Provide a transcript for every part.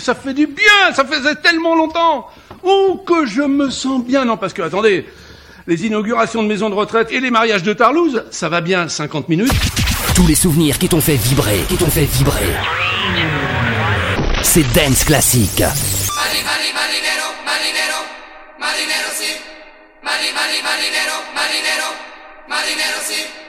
ça fait du bien, ça faisait tellement longtemps. Oh, que je me sens bien. Non, parce que, attendez, les inaugurations de maisons de retraite et les mariages de Tarlouse, ça va bien 50 minutes. Tous les souvenirs qui t'ont fait vibrer, qui t'ont fait vibrer. C'est Dance Classique. Marinero,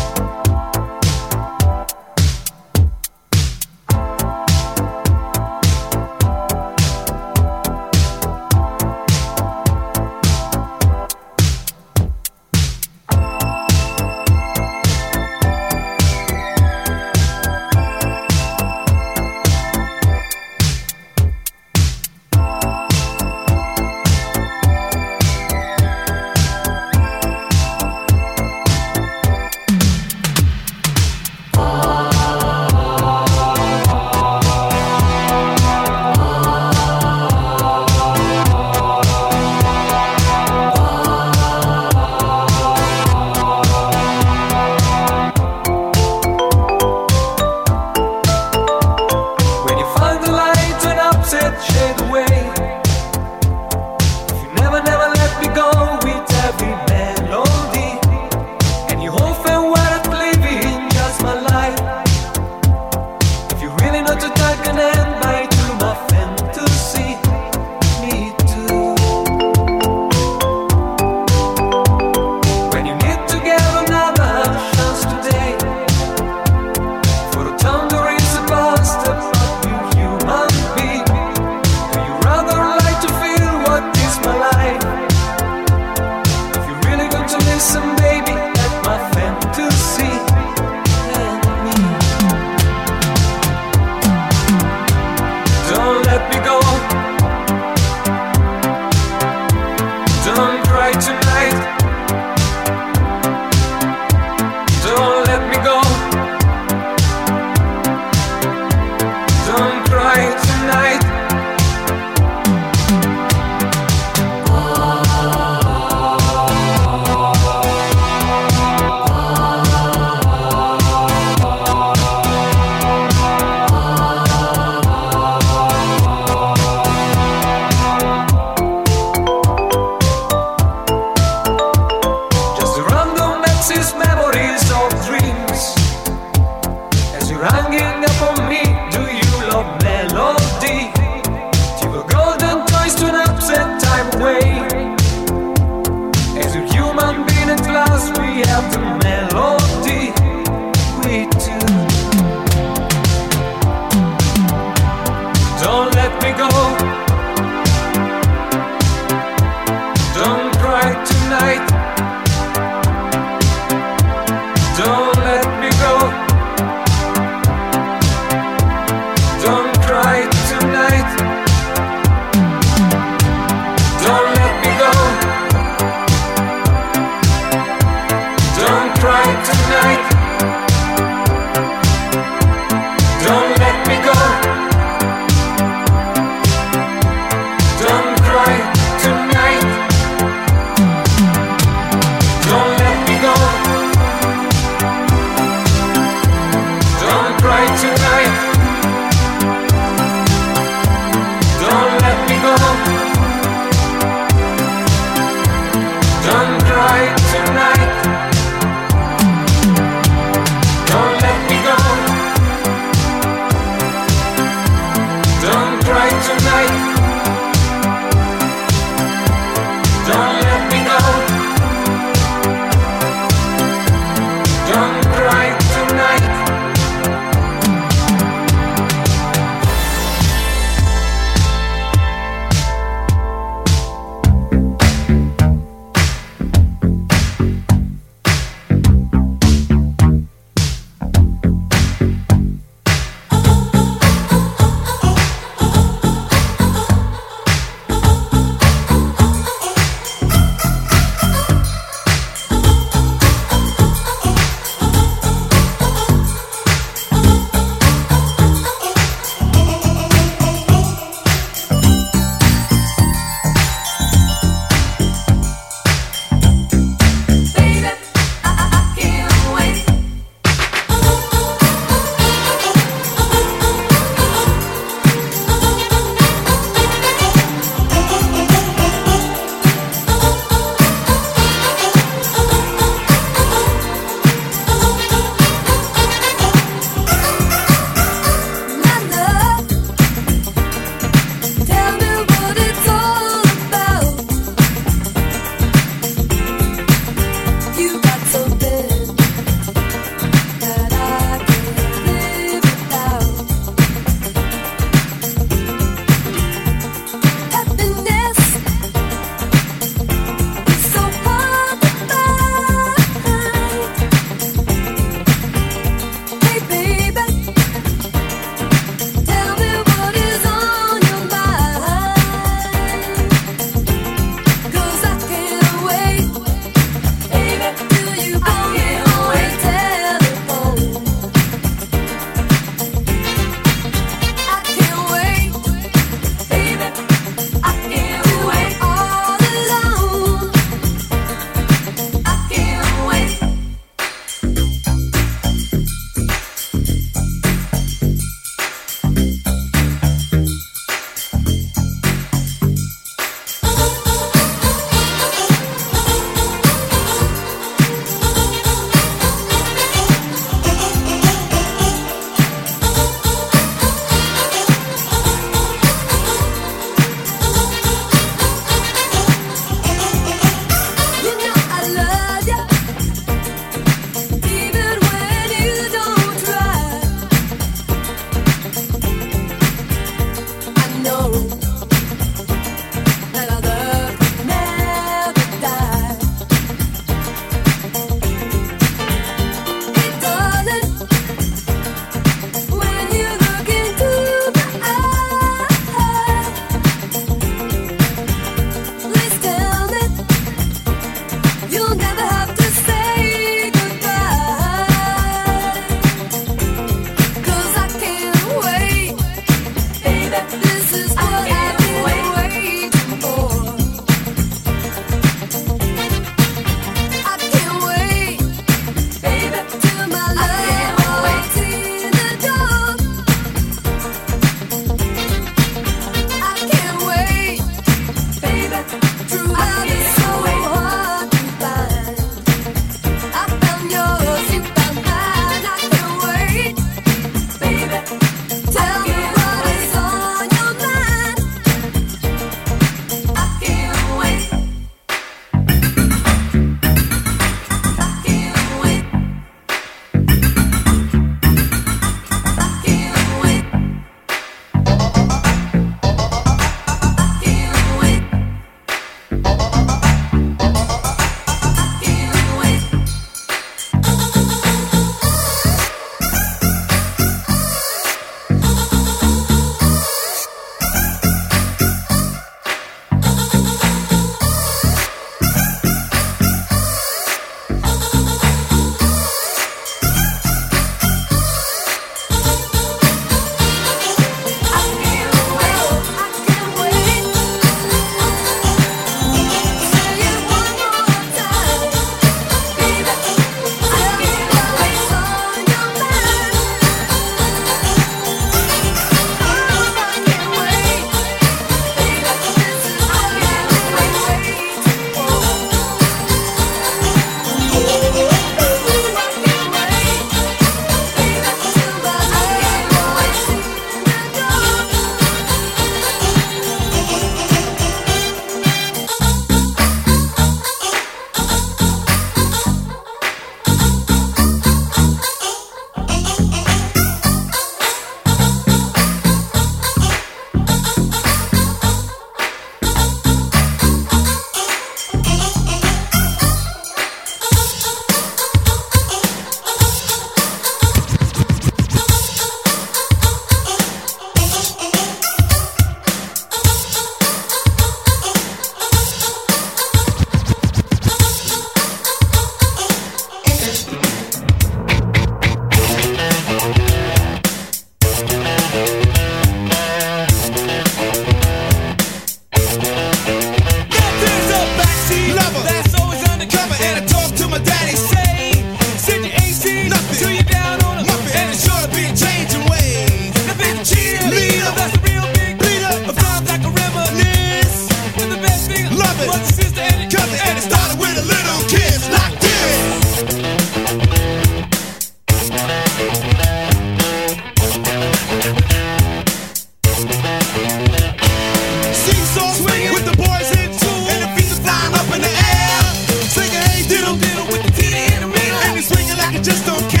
I just don't care.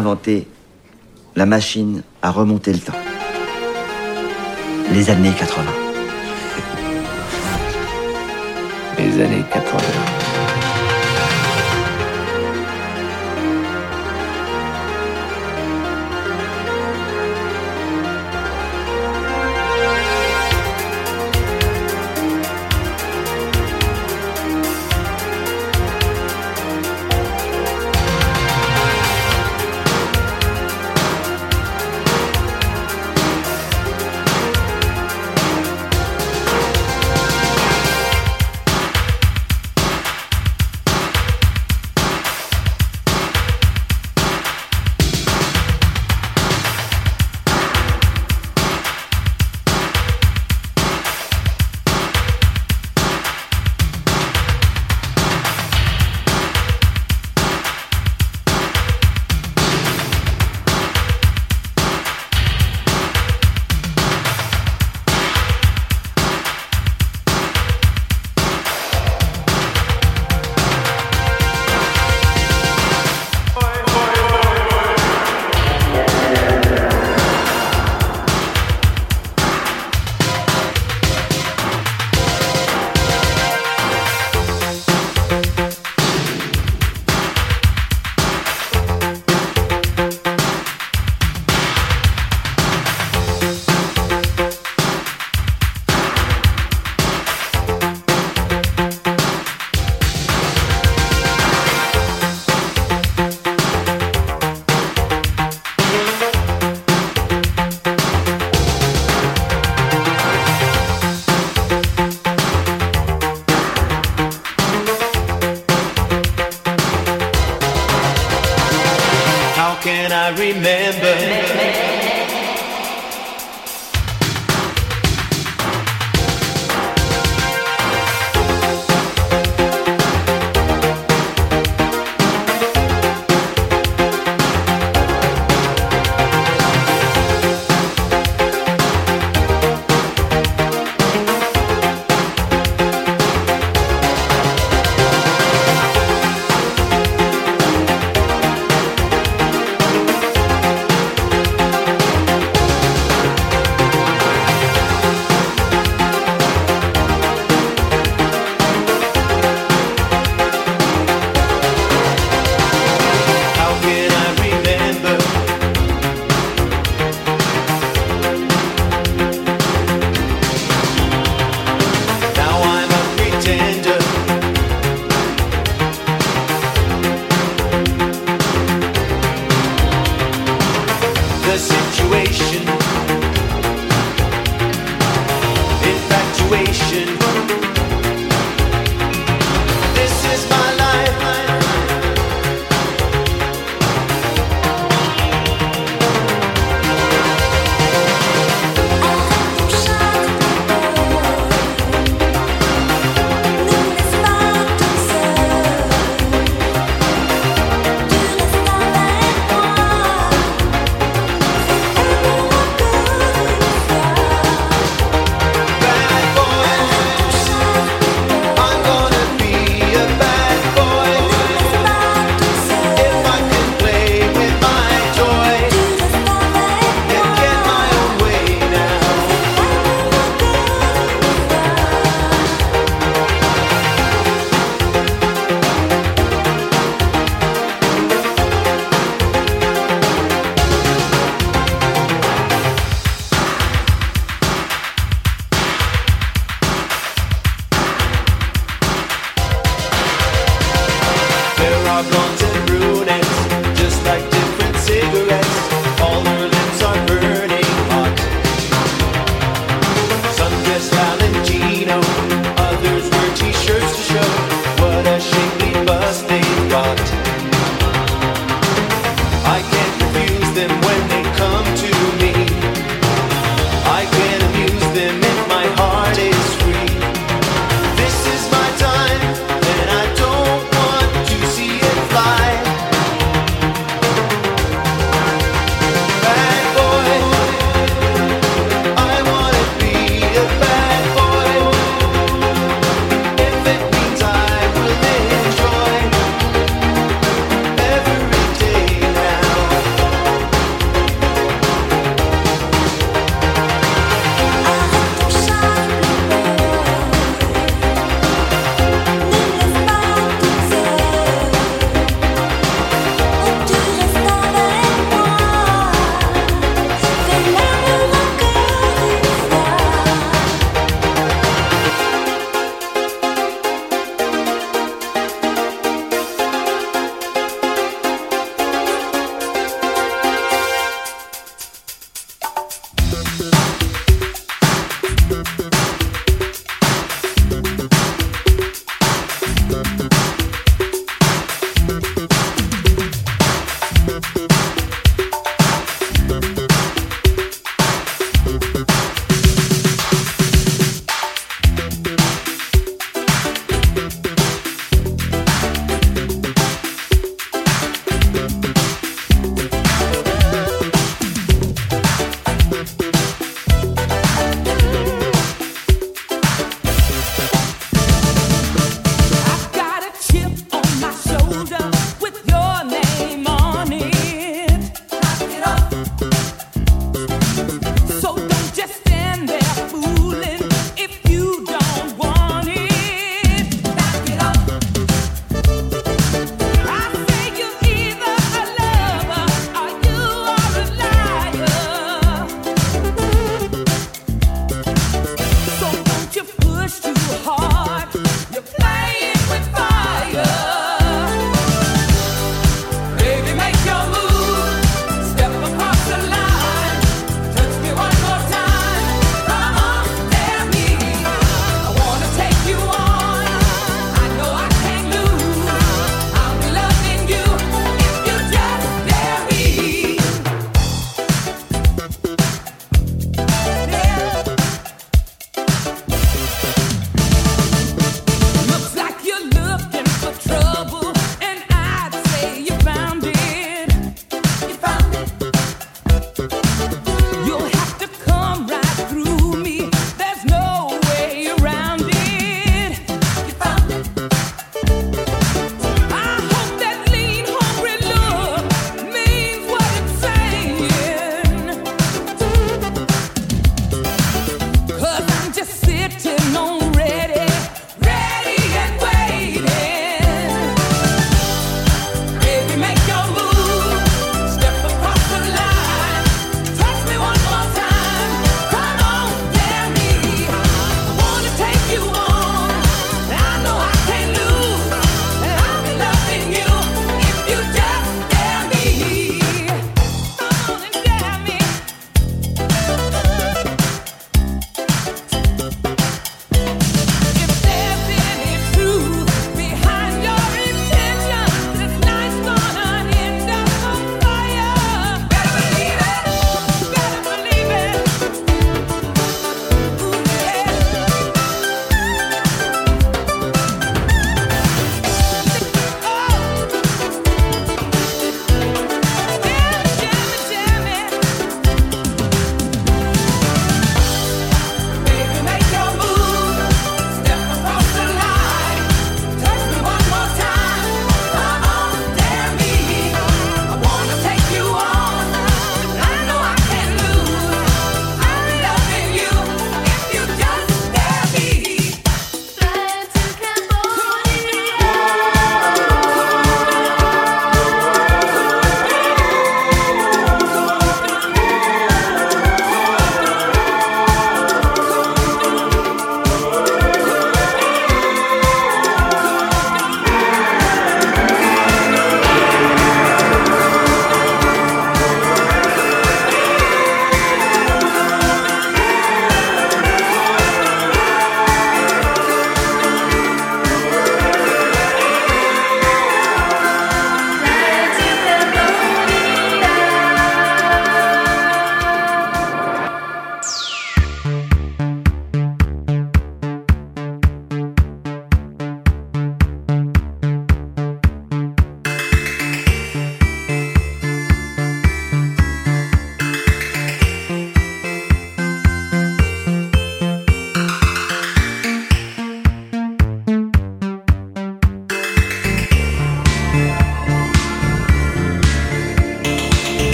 inventé la machine à remonter le temps. Les années 80. Les années 80.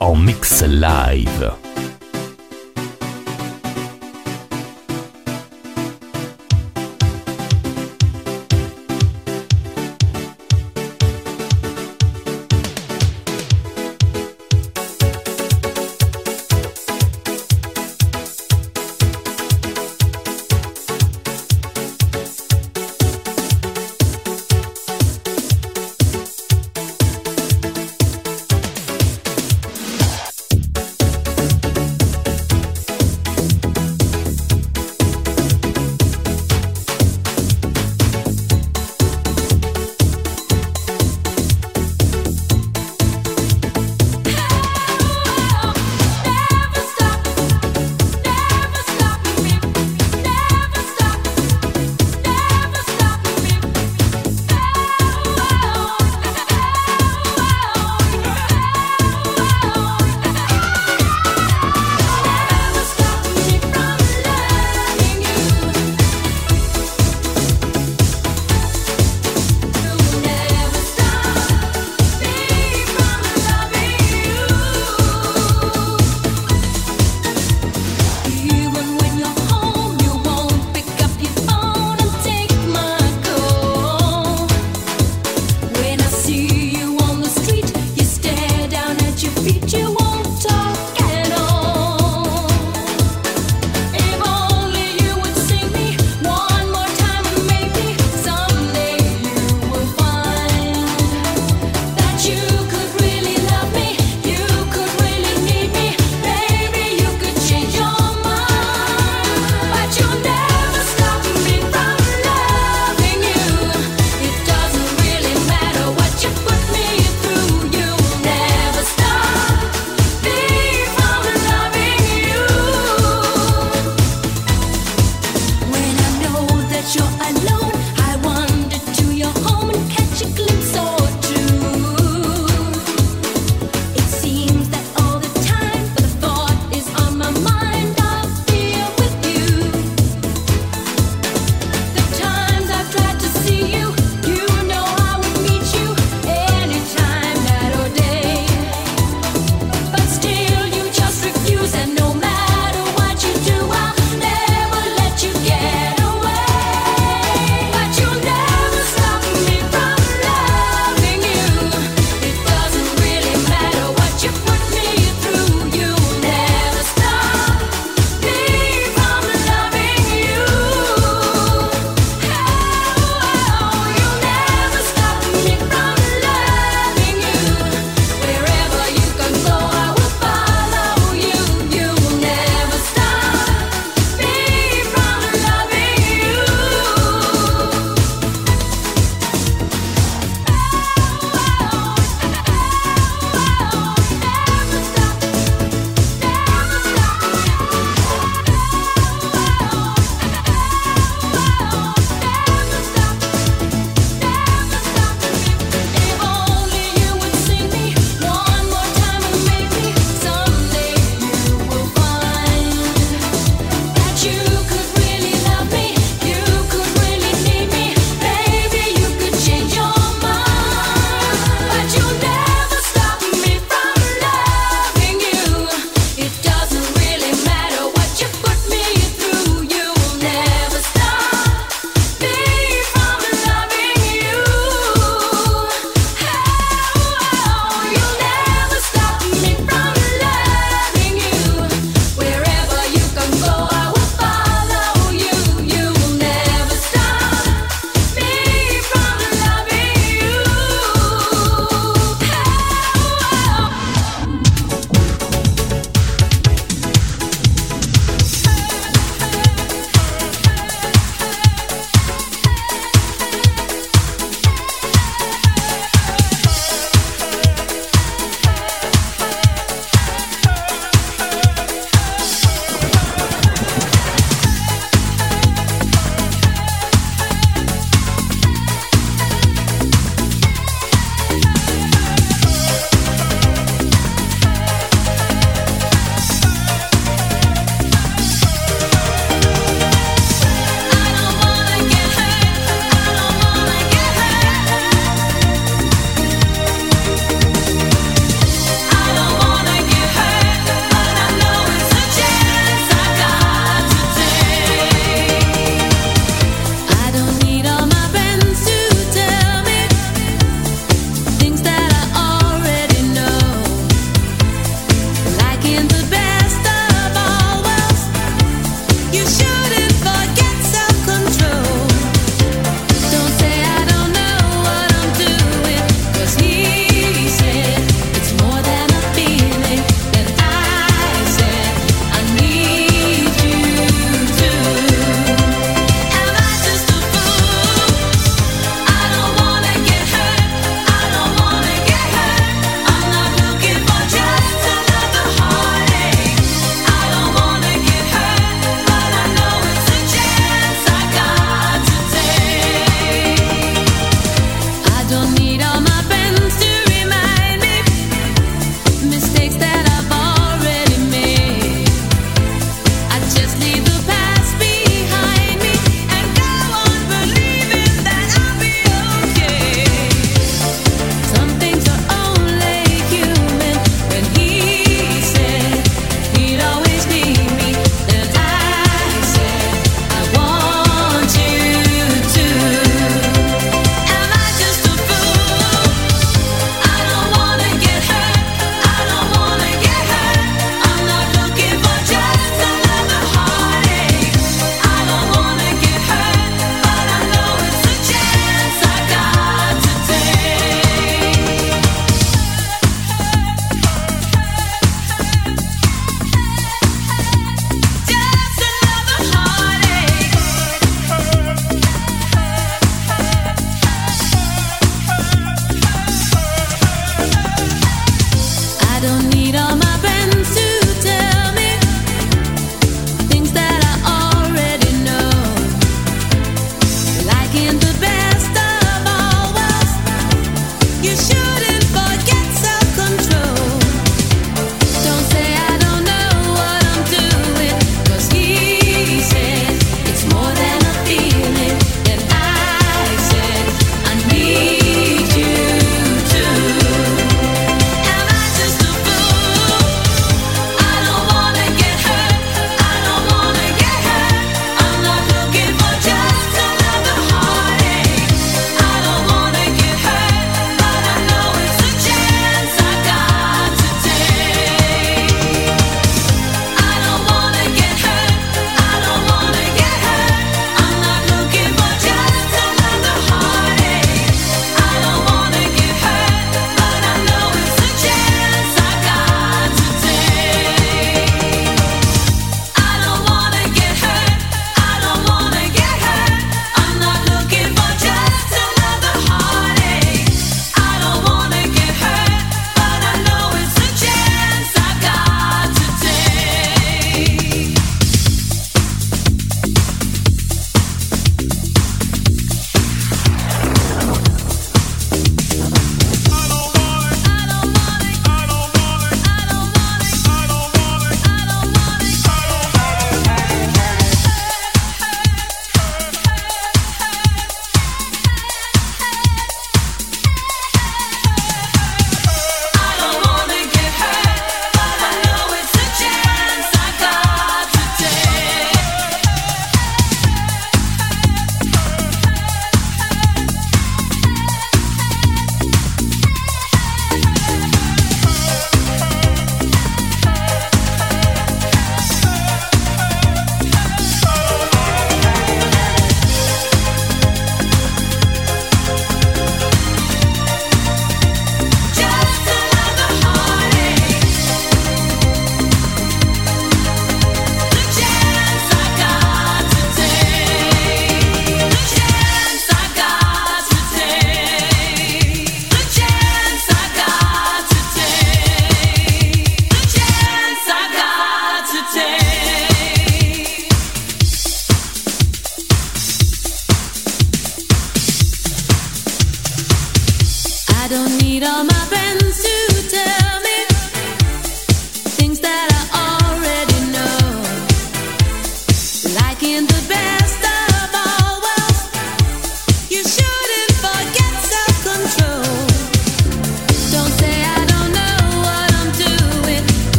En mix live.